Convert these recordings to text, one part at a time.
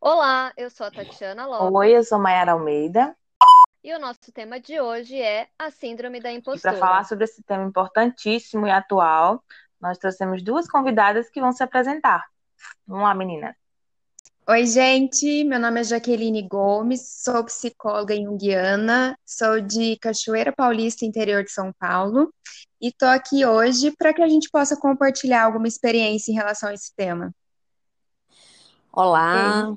Olá, eu sou a Tatiana Lopes. Oi, eu sou Mayara Almeida. E o nosso tema de hoje é a Síndrome da Impostora. para falar sobre esse tema importantíssimo e atual, nós trouxemos duas convidadas que vão se apresentar. Vamos lá, menina. Oi, gente. Meu nome é Jaqueline Gomes, sou psicóloga junguiana, sou de Cachoeira Paulista, interior de São Paulo, e tô aqui hoje para que a gente possa compartilhar alguma experiência em relação a esse tema. Olá,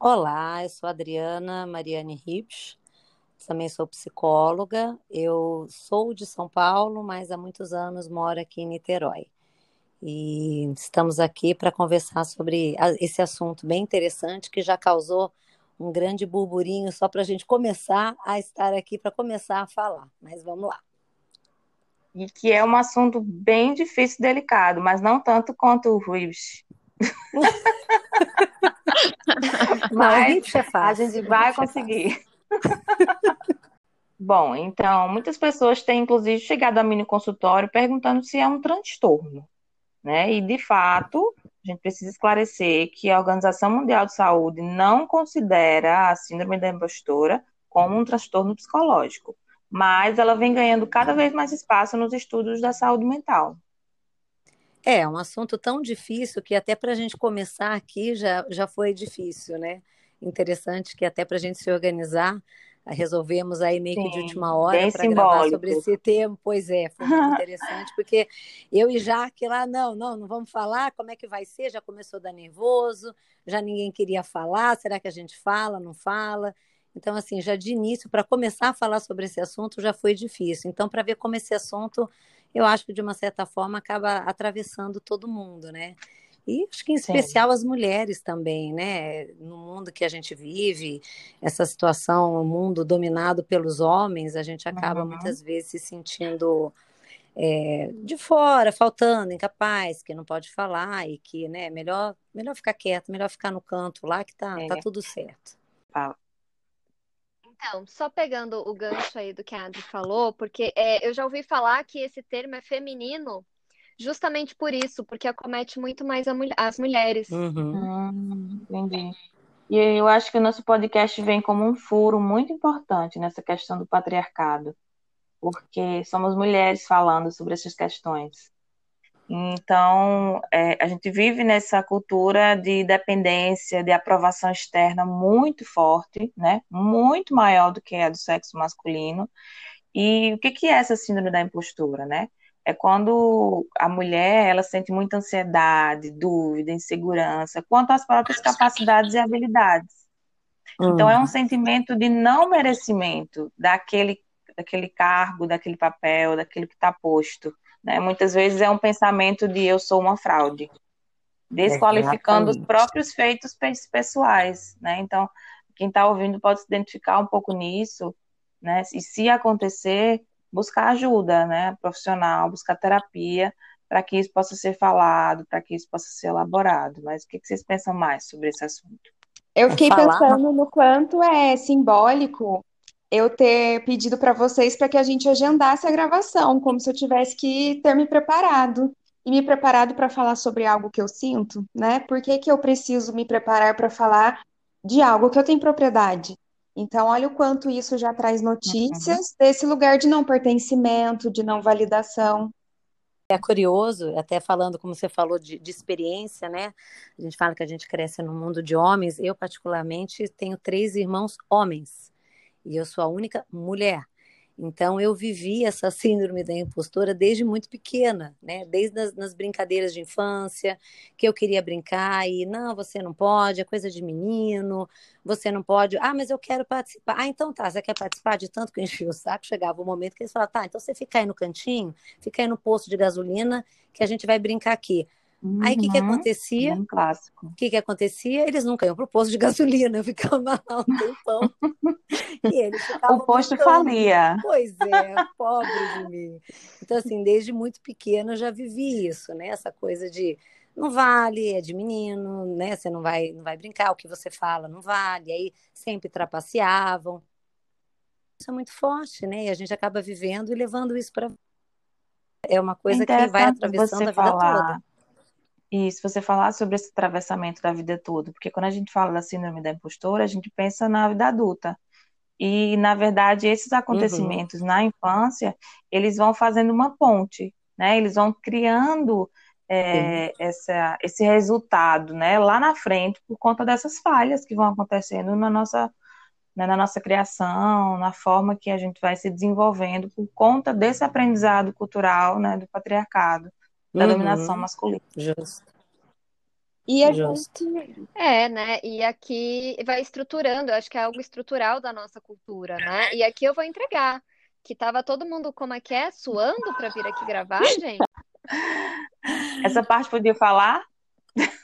olá, eu sou a Adriana Mariane Ripsch, também sou psicóloga. Eu sou de São Paulo, mas há muitos anos moro aqui em Niterói. E estamos aqui para conversar sobre esse assunto bem interessante que já causou um grande burburinho só para a gente começar a estar aqui, para começar a falar. Mas vamos lá. E que é um assunto bem difícil e delicado, mas não tanto quanto o Ruiz. Mas é a gente vai é conseguir. Bom, então, muitas pessoas têm, inclusive, chegado a mim no consultório perguntando se é um transtorno, né? E, de fato, a gente precisa esclarecer que a Organização Mundial de Saúde não considera a síndrome da impostora como um transtorno psicológico, mas ela vem ganhando cada vez mais espaço nos estudos da saúde mental. É um assunto tão difícil que até para a gente começar aqui já, já foi difícil, né? Interessante que até para a gente se organizar, ah, resolvemos aí meio que de última hora para gravar sobre esse tema. Pois é, foi muito interessante, porque eu e Jaque lá, não, não, não vamos falar, como é que vai ser? Já começou a dar nervoso, já ninguém queria falar, será que a gente fala, não fala? Então, assim, já de início, para começar a falar sobre esse assunto já foi difícil. Então, para ver como esse assunto eu acho que de uma certa forma acaba atravessando todo mundo, né? E acho que em Sim. especial as mulheres também, né? No mundo que a gente vive, essa situação, o mundo dominado pelos homens, a gente acaba Uhum. muitas vezes se sentindo é, de fora, faltando, incapaz, que não pode falar e que, né, melhor, melhor ficar quieto, melhor ficar no canto lá que tá, tá É, tudo certo. Então, só pegando o gancho aí do que a Adri falou, porque é, eu já ouvi falar que esse termo é feminino justamente por isso, porque acomete muito mais a mul- as mulheres. Uhum. Hum, entendi. E eu acho que o nosso podcast vem como um furo muito importante nessa questão do patriarcado, porque somos mulheres falando sobre essas questões. Então, é, a gente vive nessa cultura de dependência, de aprovação externa muito forte, né? Muito maior do que a do sexo masculino. E o que que é essa síndrome da impostura, né? É quando a mulher, ela sente muita ansiedade, dúvida, insegurança quanto às próprias capacidades e habilidades. Então, é um Uhum. sentimento de não merecimento daquele, daquele cargo, daquele papel, daquilo que está posto, né? Muitas vezes é um pensamento de eu sou uma fraude, desqualificando os próprios feitos pe- pessoais, né? Então, quem está ouvindo pode se identificar um pouco nisso, né? E se acontecer, buscar ajuda, né? Profissional, buscar terapia, para que isso possa ser falado, para que isso possa ser elaborado. Mas o que que vocês pensam mais sobre esse assunto? Eu fiquei falar, pensando no quanto é simbólico eu ter pedido para vocês para que a gente agendasse a gravação, como se eu tivesse que ter me preparado. E me preparado para falar sobre algo que eu sinto, né? Por que que eu preciso me preparar para falar de algo que eu tenho propriedade? Então, olha o quanto isso já traz Uhum. notícias desse lugar de não pertencimento, de não validação. É curioso, até falando, como você falou, de, de experiência, né? A gente fala que a gente cresce no mundo de homens. Eu, particularmente, tenho três irmãos homens e eu sou a única mulher. Então, eu vivi essa síndrome da impostora desde muito pequena, né? Desde as nas brincadeiras de infância, que eu queria brincar e não, você não pode, é coisa de menino, você não pode. Ah, mas eu quero participar. Ah, então tá, você quer participar de tanto que eu enchi o saco? Chegava o momento que eles falavam, tá, então você fica aí no cantinho, fica aí no posto de gasolina, que a gente vai brincar aqui. Aí o que que Uhum, acontecia? bem clássico. O que que acontecia? Eles nunca iam pro posto de gasolina, eu ficava lá um tempão e eles O ficavam posto brincando. falia. Pois é, pobre de mim. Então, assim, desde muito pequena eu já vivi isso, né? Essa coisa de não vale, é de menino, né? Você não vai, não vai brincar, o que você fala não vale. Aí sempre trapaceavam. Isso é muito forte, né? E a gente acaba vivendo e levando isso para. É uma coisa que vai atravessando a vida falar. toda. E se você falar sobre esse atravessamento da vida toda, porque quando a gente fala da síndrome da impostora, a gente pensa na vida adulta. E, na verdade, esses acontecimentos uhum. na infância, eles vão fazendo uma ponte, né? Eles vão criando é, essa, esse resultado, né? Lá na frente, por conta dessas falhas que vão acontecendo na nossa, né, na nossa criação, na forma que a gente vai se desenvolvendo por conta desse aprendizado cultural, né? Do patriarcado, da uhum. dominação masculina. Justo. E a gente... É, né? E aqui vai estruturando, eu acho que é algo estrutural da nossa cultura, né? E aqui eu vou entregar. Que tava todo mundo, como é que é? Suando para vir aqui gravar, gente? Essa parte podia falar?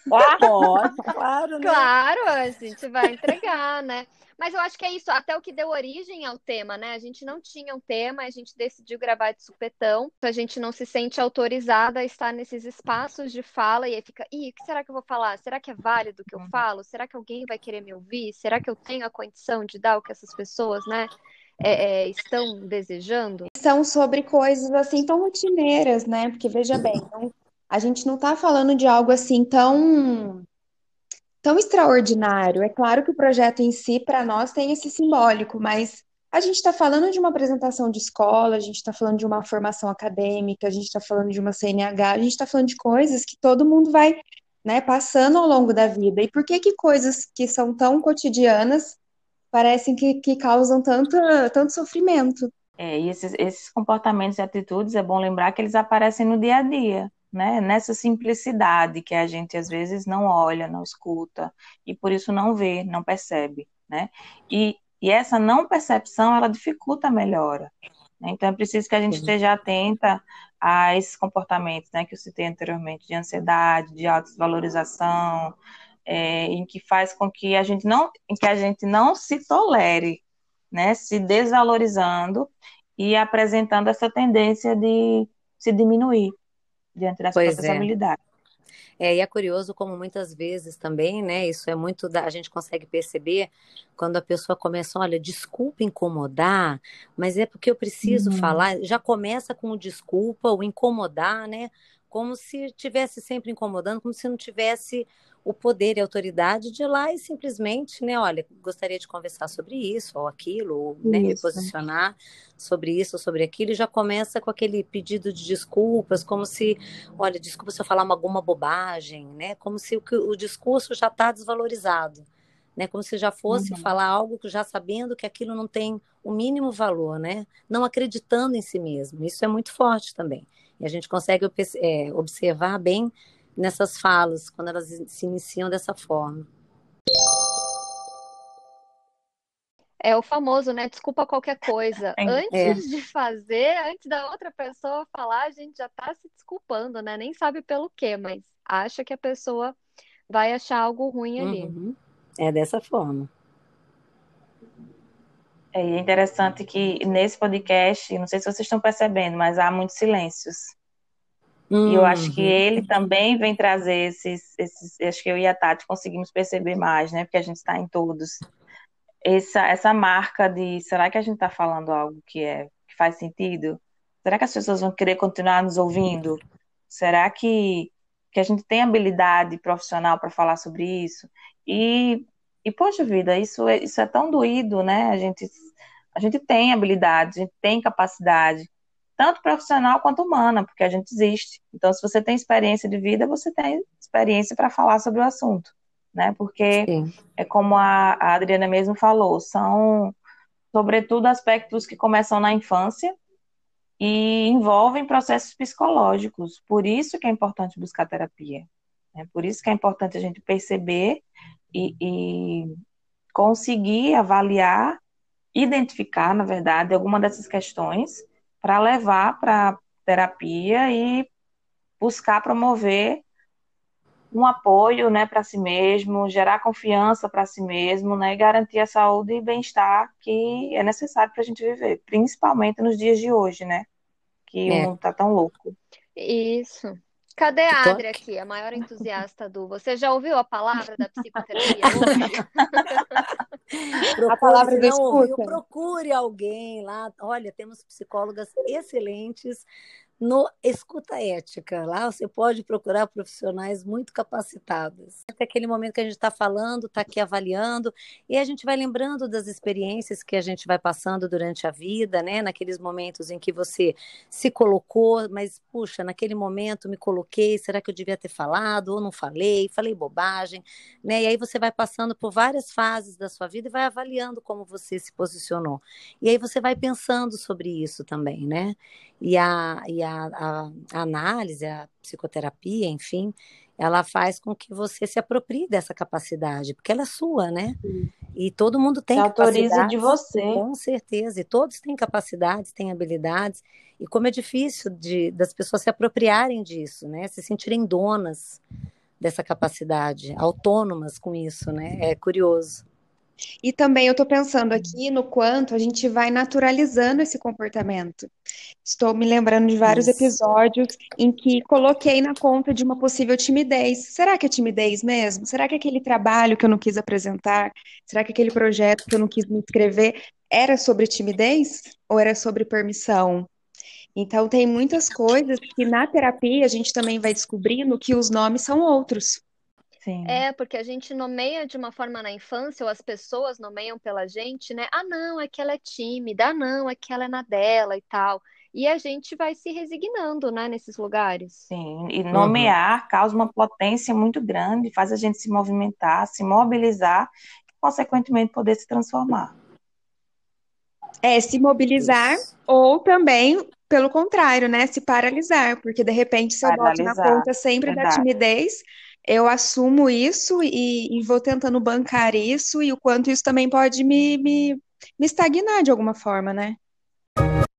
Pode, claro, né? Claro, a gente vai entregar, né? Mas eu acho que é isso, até o que deu origem ao tema, né? A gente não tinha um tema, a gente decidiu gravar de supetão, a gente não se sente autorizada a estar nesses espaços de fala e aí fica, ih, o que será que eu vou falar? Será que é válido o que eu uhum. falo? Será que alguém vai querer me ouvir? Será que eu tenho a condição de dar o que essas pessoas, né? É, é, estão desejando? São sobre coisas assim tão rotineiras, né? Porque veja bem, não, a gente não está falando de algo assim tão tão extraordinário. É claro que o projeto em si, para nós, tem esse simbólico, mas a gente está falando de uma apresentação de escola, a gente está falando de uma formação acadêmica, a gente está falando de uma CNH, a gente está falando de coisas que todo mundo vai né, passando ao longo da vida. E por que que coisas que são tão cotidianas parecem que, que causam tanto, tanto sofrimento? É, e esses, esses comportamentos e atitudes, é bom lembrar que eles aparecem no dia a dia né, nessa simplicidade que a gente às vezes não olha, não escuta e por isso não vê, não percebe, né? E, e essa não percepção ela dificulta a melhora. Né? Então é preciso que a gente esteja atenta a esses comportamentos, né, que eu citei anteriormente, de ansiedade, de autovalorização, é, em que faz com que a gente não, em que a gente não se tolere, né, se desvalorizando e apresentando essa tendência de se diminuir diante das pois próprias é. habilidades. É, e é curioso como muitas vezes também, né? Isso é muito da, a gente consegue perceber quando a pessoa começa, olha, desculpa incomodar, mas é porque eu preciso uhum. falar. Já começa com o desculpa, o incomodar, né? Como se estivesse sempre incomodando, como se não tivesse o poder e a autoridade de ir lá e simplesmente, né, olha, gostaria de conversar sobre isso ou aquilo, ou né, me posicionar sobre isso ou sobre aquilo, e já começa com aquele pedido de desculpas, como se, olha, desculpa se eu falar alguma bobagem, né, como se o, o discurso já está desvalorizado, né, como se já fosse uhum. falar algo já sabendo que aquilo não tem o mínimo valor, né, não acreditando em si mesmo, isso é muito forte também, e a gente consegue é, observar bem nessas falas, quando elas se iniciam dessa forma. É o famoso, né? Desculpa qualquer coisa. É. Antes é. de fazer, antes da outra pessoa falar, a gente já está se desculpando, né? Nem sabe pelo quê, mas acha que a pessoa vai achar algo ruim ali. Uhum. É dessa forma. É interessante que nesse podcast, não sei se vocês estão percebendo, mas há muitos silêncios. Uhum. E eu acho que uhum. ele também vem trazer esses, esses. Acho que eu e a Tati conseguimos perceber mais, né? Porque a gente está em todos. Essa, essa marca de será que a gente está falando algo que, é, que faz sentido? Será que as pessoas vão querer continuar nos ouvindo? Será que, que a gente tem habilidade profissional para falar sobre isso? E, e poxa vida, isso é, isso é tão doído, né? A gente, a gente tem habilidade, a gente tem capacidade tanto profissional quanto humana, porque a gente existe. Então, se você tem experiência de vida, você tem experiência para falar sobre o assunto, né? Porque Sim. é como a, a Adriana mesmo falou, são sobretudo aspectos que começam na infância e envolvem processos psicológicos. Por isso que é importante buscar terapia. Né? Por isso que é importante a gente perceber e, e conseguir avaliar, identificar, na verdade, alguma dessas questões para levar para terapia e buscar promover um apoio, né, para si mesmo, gerar confiança para si mesmo, né, e garantir a saúde e bem-estar que é necessário para a gente viver, principalmente nos dias de hoje, né, que é. o mundo está tão louco. Isso. Cadê a Adri aqui, a maior entusiasta do. Você já ouviu a palavra da psicoterapia procure, a palavra não ouviu, procure alguém lá. Olha, temos psicólogas excelentes no Escuta Ética. Lá você pode procurar profissionais muito capacitados. Até aquele momento que a gente está falando, está aqui avaliando, e a gente vai lembrando das experiências que a gente vai passando durante a vida, né? Naqueles momentos em que você se colocou, mas, puxa, naquele momento me coloquei, será que eu devia ter falado ou não falei? Falei bobagem, né? E aí você vai passando por várias fases da sua vida e vai avaliando como você se posicionou. E aí você vai pensando sobre isso também, né? E a, e a, a, a análise, a psicoterapia, enfim, ela faz com que você se aproprie dessa capacidade, porque ela é sua, né? E todo mundo tem se autoriza de você. Com certeza, e todos têm capacidades, têm habilidades, e como é difícil de, das pessoas se apropriarem disso, né? Se sentirem donas dessa capacidade, autônomas com isso, né? É curioso. E também eu estou pensando aqui no quanto a gente vai naturalizando esse comportamento. Estou me lembrando de vários Isso. episódios em que coloquei na conta de uma possível timidez. Será que é timidez mesmo? Será que aquele trabalho que eu não quis apresentar? Será que aquele projeto que eu não quis me inscrever era sobre timidez ou era sobre permissão? Então, tem muitas coisas que na terapia a gente também vai descobrindo que os nomes são outros. Sim. É, porque a gente nomeia de uma forma na infância, ou as pessoas nomeiam pela gente, né? Ah, não, é que ela é tímida, ah, não, é que ela é na dela e tal. E a gente vai se resignando, né, nesses lugares. Sim, e nomear uhum. causa uma potência muito grande, faz a gente se movimentar, se mobilizar, e, consequentemente, poder se transformar. É, se mobilizar, Isso. ou também, pelo contrário, né, se paralisar, porque de repente se eu boto na conta sempre Verdade. da timidez, eu assumo isso e, e, vou tentando bancar isso e o quanto isso também pode me, me, me estagnar de alguma forma, né?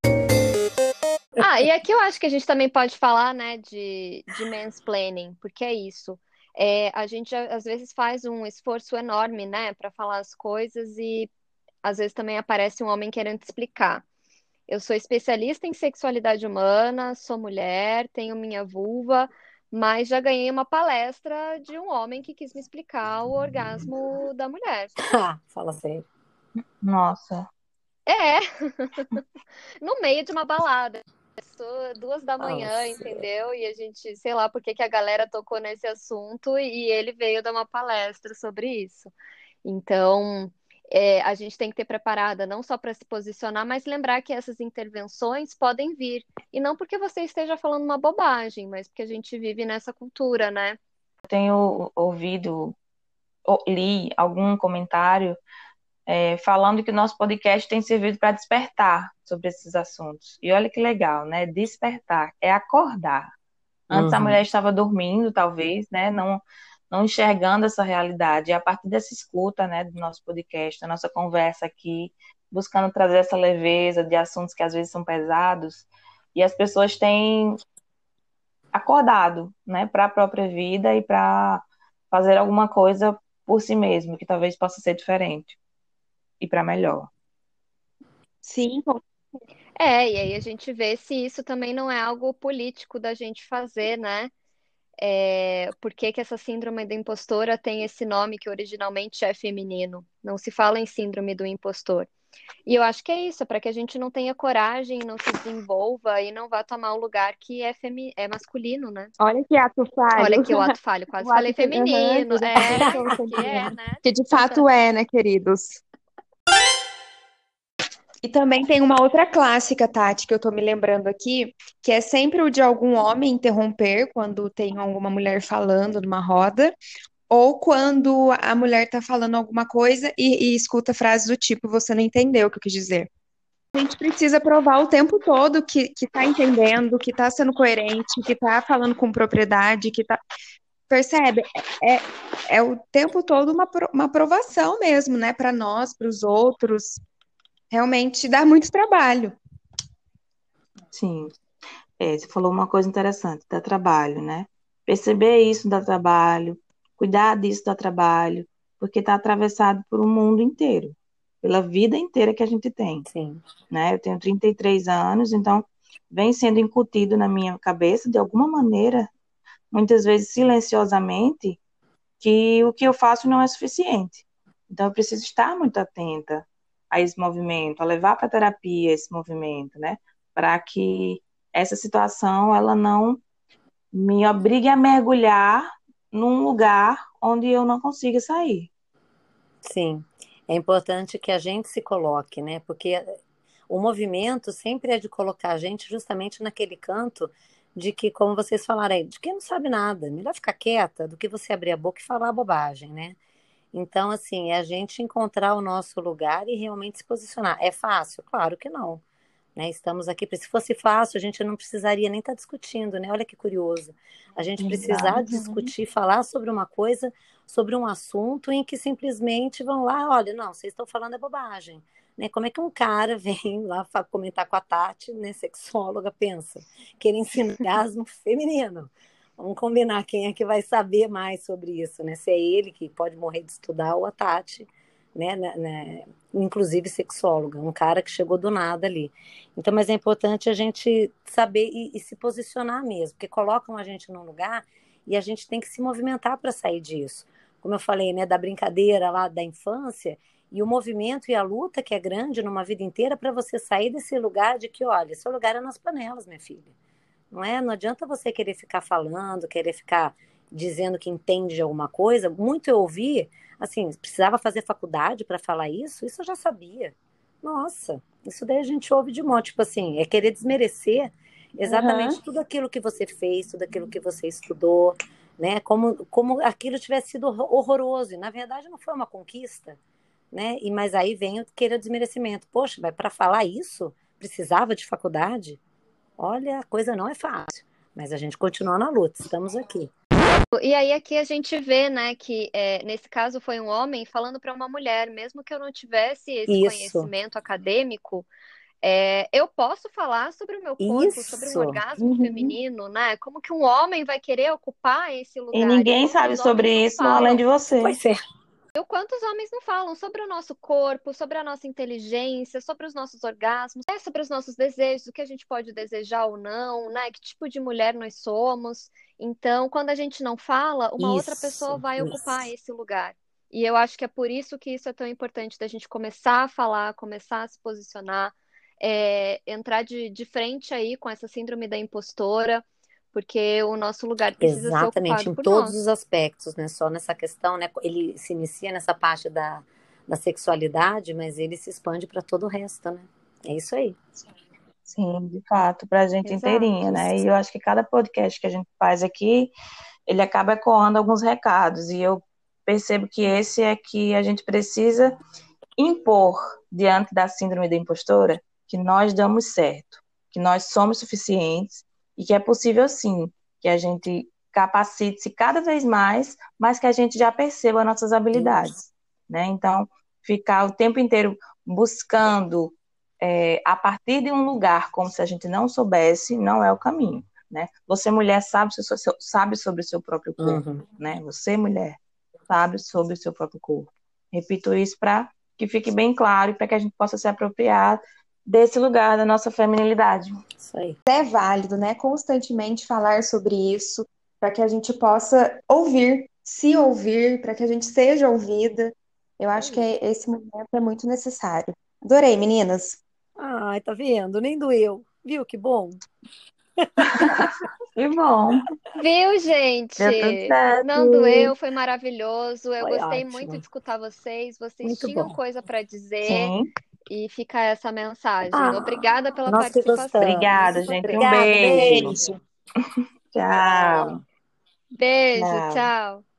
Ah, e aqui eu acho que a gente também pode falar, né, de, de mansplaining, porque é isso. É, a gente às vezes faz um esforço enorme, né, para falar as coisas e às vezes também aparece um homem querendo explicar. Eu sou especialista em sexualidade humana, sou mulher, tenho minha vulva, mas já ganhei uma palestra de um homem que quis me explicar o orgasmo da mulher. Fala sério. Nossa. É. no meio de uma balada. Duas da manhã, Nossa. entendeu? E a gente, sei lá por que, que a galera tocou nesse assunto e ele veio dar uma palestra sobre isso. Então, é, a gente tem que ter preparada não só para se posicionar, mas lembrar que essas intervenções podem vir. E não porque você esteja falando uma bobagem, mas porque a gente vive nessa cultura, né? Tenho ouvido, li algum comentário é, falando que o nosso podcast tem servido para despertar sobre esses assuntos. E olha que legal, né? Despertar é acordar. Antes uhum. a mulher estava dormindo, talvez, né? Não não enxergando essa realidade. E a partir dessa escuta, né, do nosso podcast, da nossa conversa aqui, buscando trazer essa leveza de assuntos que às vezes são pesados, e as pessoas têm acordado, né, para a própria vida e para fazer alguma coisa por si mesmo, que talvez possa ser diferente e para melhor. Sim. É, e aí a gente vê se isso também não é algo político da gente fazer, né? É, por que, que essa síndrome da impostora tem esse nome que originalmente é feminino. Não se fala em síndrome do impostor. E eu acho que é isso, para que a gente não tenha coragem, não se desenvolva e não vá tomar o lugar que é, femi é masculino, né? Olha que ato falho. Olha que o ato falho, quase o falei feminino. Uhum, é, que é, né? Que de fato é, né, queridos? E também tem uma outra clássica, Tati, que eu tô me lembrando aqui, que é sempre o de algum homem interromper quando tem alguma mulher falando numa roda, ou quando a mulher tá falando alguma coisa e, e escuta frases do tipo, você não entendeu o que eu quis dizer. A gente precisa provar o tempo todo que, que tá entendendo, que tá sendo coerente, que tá falando com propriedade, que tá. Percebe? É, é o tempo todo uma, uma aprovação mesmo, né? Para nós, para os outros realmente dá muito trabalho. Sim. É, você falou uma coisa interessante, dá trabalho, né? Perceber isso dá trabalho, cuidar disso dá trabalho, porque está atravessado por um mundo inteiro, pela vida inteira que a gente tem. Sim. Né? Eu tenho 33 anos, então vem sendo incutido na minha cabeça, de alguma maneira, muitas vezes silenciosamente, que o que eu faço não é suficiente. Então eu preciso estar muito atenta a esse movimento, a levar para terapia esse movimento, né? Para que essa situação ela não me obrigue a mergulhar num lugar onde eu não consiga sair. Sim, é importante que a gente se coloque, né? Porque o movimento sempre é de colocar a gente justamente naquele canto de que, como vocês falaram aí, de quem não sabe nada, melhor ficar quieta do que você abrir a boca e falar bobagem, né? Então, assim, é a gente encontrar o nosso lugar e realmente se posicionar. É fácil? Claro que não. Né? Estamos aqui, se fosse fácil, a gente não precisaria nem estar tá discutindo, né? Olha que curioso. A gente precisar discutir, falar sobre uma coisa, sobre um assunto em que simplesmente vão lá, olha, não, vocês estão falando é bobagem. Né? Como é que um cara vem lá comentar com a Tati, né, sexóloga, pensa, querer ensinar orgasmo feminino? Vamos combinar quem é que vai saber mais sobre isso, né? Se é ele que pode morrer de estudar ou a Tati, né, né, inclusive sexóloga, um cara que chegou do nada ali. Então, mas é importante a gente saber e, e se posicionar mesmo, porque colocam a gente num lugar e a gente tem que se movimentar para sair disso. Como eu falei, né, da brincadeira lá da infância e o movimento e a luta que é grande numa vida inteira para você sair desse lugar de que, olha, seu lugar é nas panelas, minha filha. Não é? Não adianta você querer ficar falando, querer ficar dizendo que entende de alguma coisa. Muito eu ouvi Assim, precisava fazer faculdade para falar isso? Isso eu já sabia. Nossa, isso daí a gente ouve de monte. Tipo assim, é querer desmerecer exatamente uhum. tudo aquilo que você fez, tudo aquilo que você estudou, né? Como, como aquilo tivesse sido horroroso. E, na verdade, não foi uma conquista, né? E, mas aí vem o querer desmerecimento. Poxa, mas para falar isso, precisava de faculdade? Olha, a coisa não é fácil. Mas a gente continua na luta, estamos aqui. E aí aqui a gente vê, né, que é, nesse caso foi um homem falando para uma mulher, mesmo que eu não tivesse esse Isso. conhecimento acadêmico, é, eu posso falar sobre o meu corpo, Isso. sobre o orgasmo uhum. feminino, né? Como que um homem vai querer ocupar esse lugar? E ninguém sabe sobre isso além de você. Pois é. E quantos homens não falam sobre o nosso corpo, sobre a nossa inteligência, sobre os nossos orgasmos, né? sobre os nossos desejos, o que a gente pode desejar ou não, né? Que tipo de mulher nós somos. Então, quando a gente não fala, uma isso, outra pessoa vai isso. ocupar esse lugar. E eu acho que é por isso que isso é tão importante da gente começar a falar, começar a se posicionar, é, entrar de, de frente aí com essa síndrome da impostora, porque o nosso lugar precisa Exatamente, ser ocupado em todos nós. os aspectos, né? Só nessa questão, né? Ele se inicia nessa parte da, da sexualidade, mas ele se expande para todo o resto, né? É isso aí. Sim, de fato, para a gente Exato. inteirinha, né? E eu acho que cada podcast que a gente faz aqui, ele acaba ecoando alguns recados. E eu percebo que esse é que a gente precisa impor diante da síndrome da impostora que nós damos certo, que nós somos suficientes e que é possível sim que a gente capacite-se cada vez mais, mas que a gente já perceba nossas habilidades, né? Então, ficar o tempo inteiro buscando é, a partir de um lugar como se a gente não soubesse, não é o caminho, né? Você mulher sabe, sabe sobre o seu próprio corpo, uhum. né? Você mulher sabe sobre o seu próprio corpo. Repito isso para que fique bem claro e para que a gente possa se apropriar desse lugar da nossa feminilidade. Isso aí. É válido, né? Constantemente falar sobre isso, para que a gente possa ouvir, se ouvir, para que a gente seja ouvida. Eu acho que esse momento é muito necessário. Adorei, meninas. Ai, tá vendo? Nem doeu. Viu que bom? que bom. Viu, gente? Não doeu, foi maravilhoso. Eu foi gostei ótimo. muito de escutar vocês. Vocês muito tinham bom. coisa para dizer. Sim. E fica essa mensagem. Ah, Obrigada pela participação. Obrigada, gente. Obrigada, um beijo. beijo. tchau. Beijo, tchau. tchau.